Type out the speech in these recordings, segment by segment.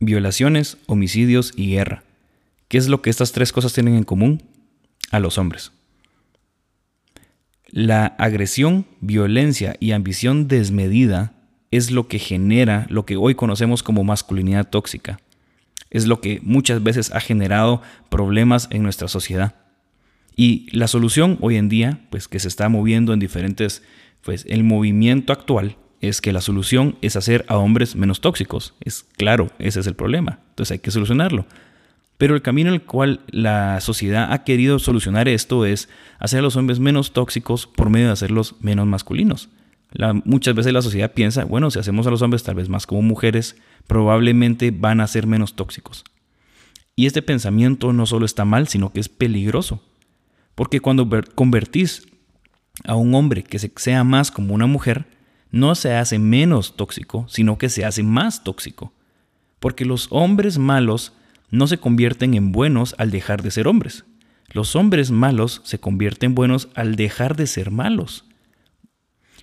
Violaciones, homicidios y guerra. ¿Qué es lo que estas tres cosas tienen en común? A los hombres. La agresión, violencia y ambición desmedida es lo que genera lo que hoy conocemos como masculinidad tóxica. Es lo que muchas veces ha generado problemas en nuestra sociedad. Y la solución hoy en día, pues que se está moviendo en diferentes, pues el movimiento actual es que la solución es hacer a hombres menos tóxicos. Es claro, ese es el problema. Entonces hay que solucionarlo. Pero el camino en el cual la sociedad ha querido solucionar esto es hacer a los hombres menos tóxicos por medio de hacerlos menos masculinos. Muchas veces la sociedad piensa, bueno, si hacemos a los hombres tal vez más como mujeres, probablemente van a ser menos tóxicos. Y este pensamiento no solo está mal, sino que es peligroso. Porque cuando ver- convertís a un hombre que se- sea más como una mujer, no se hace menos tóxico, sino que se hace más tóxico. Porque los hombres malos no se convierten en buenos al dejar de ser hombres. Los hombres malos se convierten buenos al dejar de ser malos.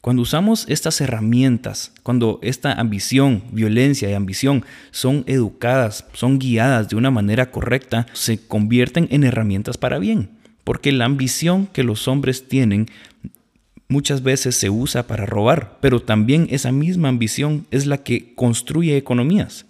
Cuando usamos estas herramientas, cuando esta ambición, violencia y ambición son educadas, son guiadas de una manera correcta, se convierten en herramientas para bien. Porque la ambición que los hombres tienen muchas veces se usa para robar, pero también esa misma ambición es la que construye economías.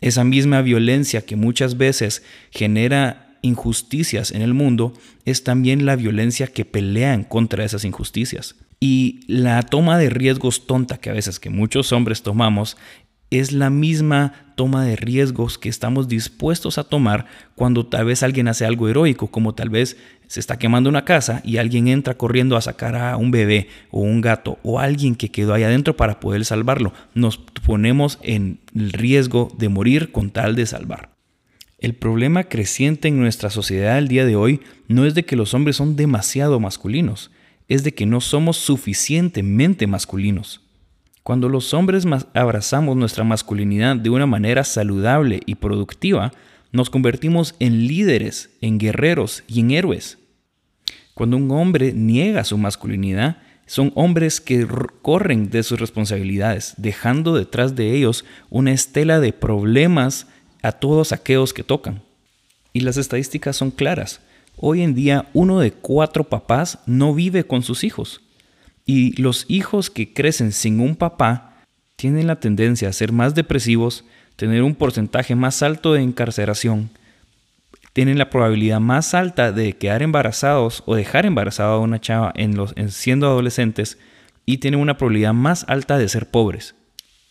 Esa misma violencia que muchas veces genera injusticias en el mundo es también la violencia que pelean contra esas injusticias. Y la toma de riesgos tonta que a veces que muchos hombres tomamos es la misma toma de riesgos que estamos dispuestos a tomar cuando tal vez alguien hace algo heroico, como tal vez se está quemando una casa y alguien entra corriendo a sacar a un bebé o un gato o alguien que quedó ahí adentro para poder salvarlo. Nos ponemos en el riesgo de morir con tal de salvar. El problema creciente en nuestra sociedad al día de hoy no es de que los hombres son demasiado masculinos, es de que no somos suficientemente masculinos. Cuando los hombres abrazamos nuestra masculinidad de una manera saludable y productiva, nos convertimos en líderes, en guerreros y en héroes. Cuando un hombre niega su masculinidad, son hombres que corren de sus responsabilidades, dejando detrás de ellos una estela de problemas a todos aquellos que tocan. Y las estadísticas son claras. Hoy en día uno de cuatro papás no vive con sus hijos. Y los hijos que crecen sin un papá tienen la tendencia a ser más depresivos, tener un porcentaje más alto de encarceración, tienen la probabilidad más alta de quedar embarazados o dejar embarazada a una chava en los, en siendo adolescentes y tienen una probabilidad más alta de ser pobres.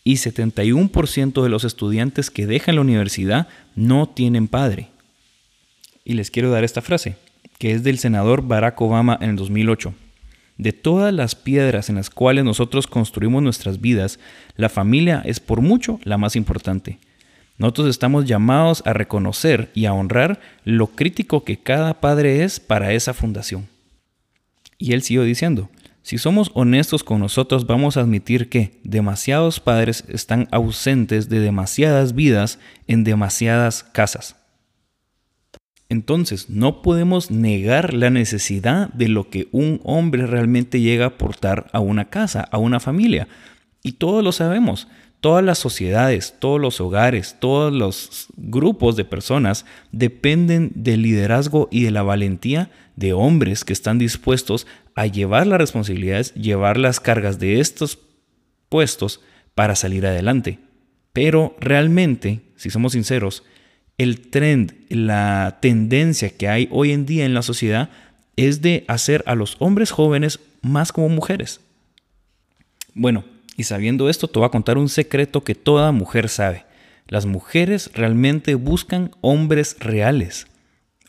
Y 71% de los estudiantes que dejan la universidad no tienen padre. Y les quiero dar esta frase, que es del senador Barack Obama en el 2008. De todas las piedras en las cuales nosotros construimos nuestras vidas, la familia es por mucho la más importante. Nosotros estamos llamados a reconocer y a honrar lo crítico que cada padre es para esa fundación. Y él siguió diciendo, si somos honestos con nosotros vamos a admitir que demasiados padres están ausentes de demasiadas vidas en demasiadas casas. Entonces, no podemos negar la necesidad de lo que un hombre realmente llega a aportar a una casa, a una familia. Y todos lo sabemos. Todas las sociedades, todos los hogares, todos los grupos de personas dependen del liderazgo y de la valentía de hombres que están dispuestos a llevar las responsabilidades, llevar las cargas de estos puestos para salir adelante. Pero realmente, si somos sinceros, el trend, la tendencia que hay hoy en día en la sociedad es de hacer a los hombres jóvenes más como mujeres. Bueno, y sabiendo esto, te voy a contar un secreto que toda mujer sabe. Las mujeres realmente buscan hombres reales,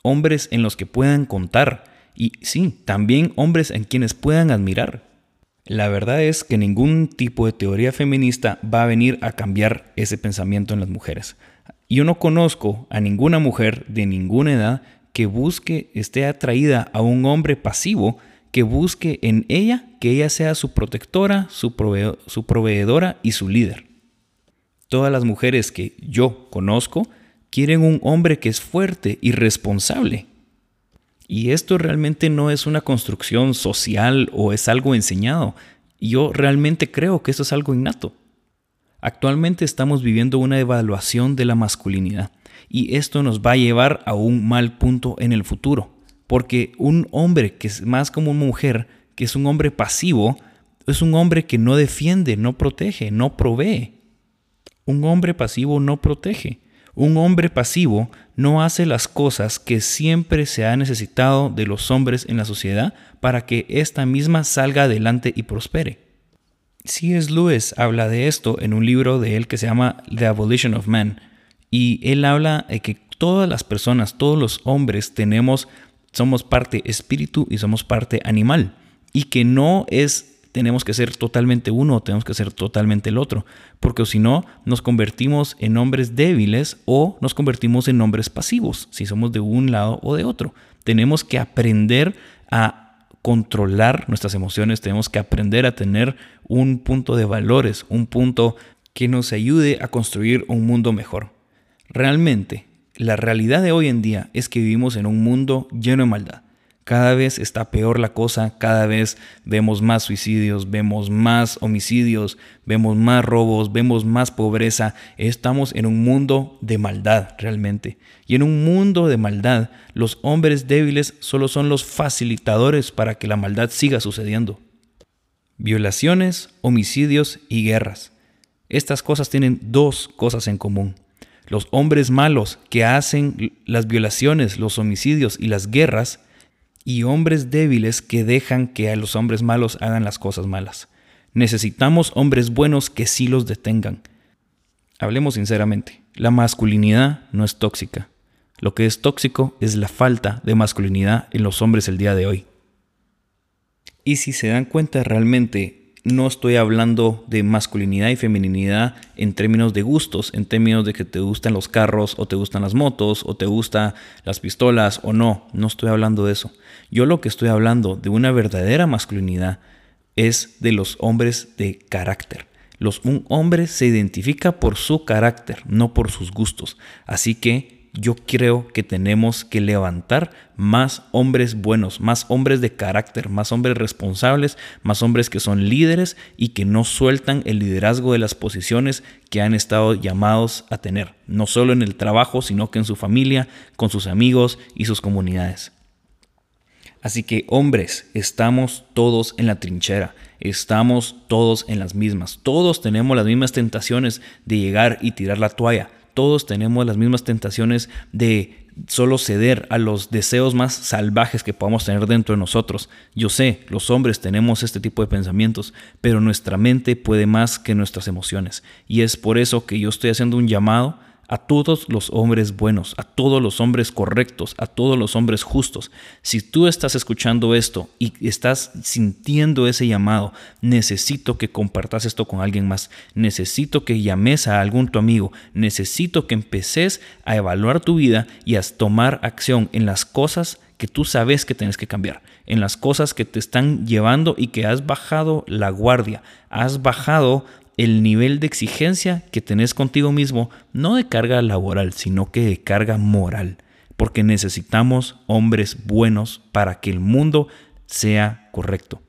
hombres en los que puedan contar y sí, también hombres en quienes puedan admirar. La verdad es que ningún tipo de teoría feminista va a venir a cambiar ese pensamiento en las mujeres. Yo no conozco a ninguna mujer de ninguna edad que busque, esté atraída a un hombre pasivo, que busque en ella que ella sea su protectora, su, su proveedora y su líder. Todas las mujeres que yo conozco quieren un hombre que es fuerte y responsable. Y esto realmente no es una construcción social o es algo enseñado. Yo realmente creo que esto es algo innato. Actualmente estamos viviendo una evaluación de la masculinidad y esto nos va a llevar a un mal punto en el futuro. Porque un hombre que es más como una mujer, que es un hombre pasivo, es un hombre que no defiende, no protege, no provee. Un hombre pasivo no protege. Un hombre pasivo no hace las cosas que siempre se ha necesitado de los hombres en la sociedad para que ésta misma salga adelante y prospere. C.S. Lewis habla de esto en un libro de él que se llama The Abolition of Man. Y él habla de que todas las personas, todos los hombres tenemos, somos parte espíritu y somos parte animal. Y que no es tenemos que ser totalmente uno o tenemos que ser totalmente el otro, porque si no, nos convertimos en hombres débiles o nos convertimos en hombres pasivos, si somos de un lado o de otro. Tenemos que aprender a controlar nuestras emociones, tenemos que aprender a tener un punto de valores, un punto que nos ayude a construir un mundo mejor. Realmente, la realidad de hoy en día es que vivimos en un mundo lleno de maldad. Cada vez está peor la cosa, cada vez vemos más suicidios, vemos más homicidios, vemos más robos, vemos más pobreza. Estamos en un mundo de maldad realmente. Y en un mundo de maldad, los hombres débiles solo son los facilitadores para que la maldad siga sucediendo. Violaciones, homicidios y guerras. Estas cosas tienen dos cosas en común. Los hombres malos que hacen las violaciones, los homicidios y las guerras y hombres débiles que dejan que a los hombres malos hagan las cosas malas. Necesitamos hombres buenos que sí los detengan. Hablemos sinceramente, la masculinidad no es tóxica. Lo que es tóxico es la falta de masculinidad en los hombres el día de hoy. Y si se dan cuenta realmente no estoy hablando de masculinidad y feminidad en términos de gustos, en términos de que te gustan los carros o te gustan las motos o te gustan las pistolas o no, no estoy hablando de eso. Yo lo que estoy hablando de una verdadera masculinidad es de los hombres de carácter. Los, un hombre se identifica por su carácter, no por sus gustos. Así que yo creo que tenemos que levantar más hombres buenos, más hombres de carácter, más hombres responsables, más hombres que son líderes y que no sueltan el liderazgo de las posiciones que han estado llamados a tener, no solo en el trabajo, sino que en su familia, con sus amigos y sus comunidades. Así que hombres, estamos todos en la trinchera, estamos todos en las mismas, todos tenemos las mismas tentaciones de llegar y tirar la toalla todos tenemos las mismas tentaciones de solo ceder a los deseos más salvajes que podamos tener dentro de nosotros. Yo sé, los hombres tenemos este tipo de pensamientos, pero nuestra mente puede más que nuestras emociones. Y es por eso que yo estoy haciendo un llamado a todos los hombres buenos, a todos los hombres correctos, a todos los hombres justos. Si tú estás escuchando esto y estás sintiendo ese llamado, necesito que compartas esto con alguien más. Necesito que llames a algún tu amigo. Necesito que empeces a evaluar tu vida y a tomar acción en las cosas que tú sabes que tienes que cambiar, en las cosas que te están llevando y que has bajado la guardia, has bajado el nivel de exigencia que tenés contigo mismo, no de carga laboral, sino que de carga moral, porque necesitamos hombres buenos para que el mundo sea correcto.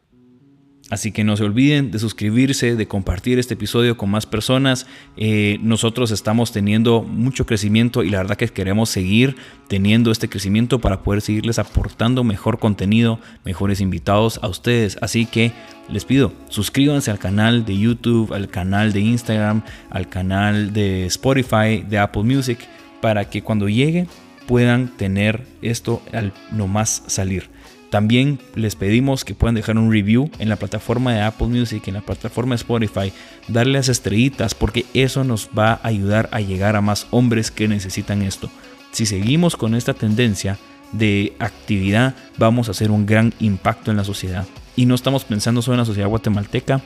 Así que no se olviden de suscribirse, de compartir este episodio con más personas. Eh, nosotros estamos teniendo mucho crecimiento y la verdad que queremos seguir teniendo este crecimiento para poder seguirles aportando mejor contenido, mejores invitados a ustedes. Así que les pido, suscríbanse al canal de YouTube, al canal de Instagram, al canal de Spotify, de Apple Music, para que cuando llegue puedan tener esto al nomás salir. También les pedimos que puedan dejar un review en la plataforma de Apple Music, en la plataforma de Spotify, darle las estrellitas porque eso nos va a ayudar a llegar a más hombres que necesitan esto. Si seguimos con esta tendencia de actividad, vamos a hacer un gran impacto en la sociedad. Y no estamos pensando solo en la sociedad guatemalteca,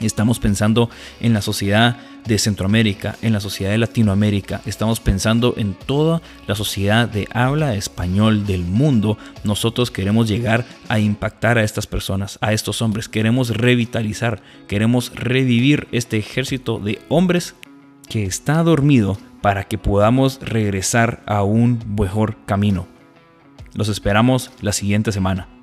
Estamos pensando en la sociedad de Centroamérica, en la sociedad de Latinoamérica, estamos pensando en toda la sociedad de habla español del mundo. Nosotros queremos llegar a impactar a estas personas, a estos hombres. Queremos revitalizar, queremos revivir este ejército de hombres que está dormido para que podamos regresar a un mejor camino. Los esperamos la siguiente semana.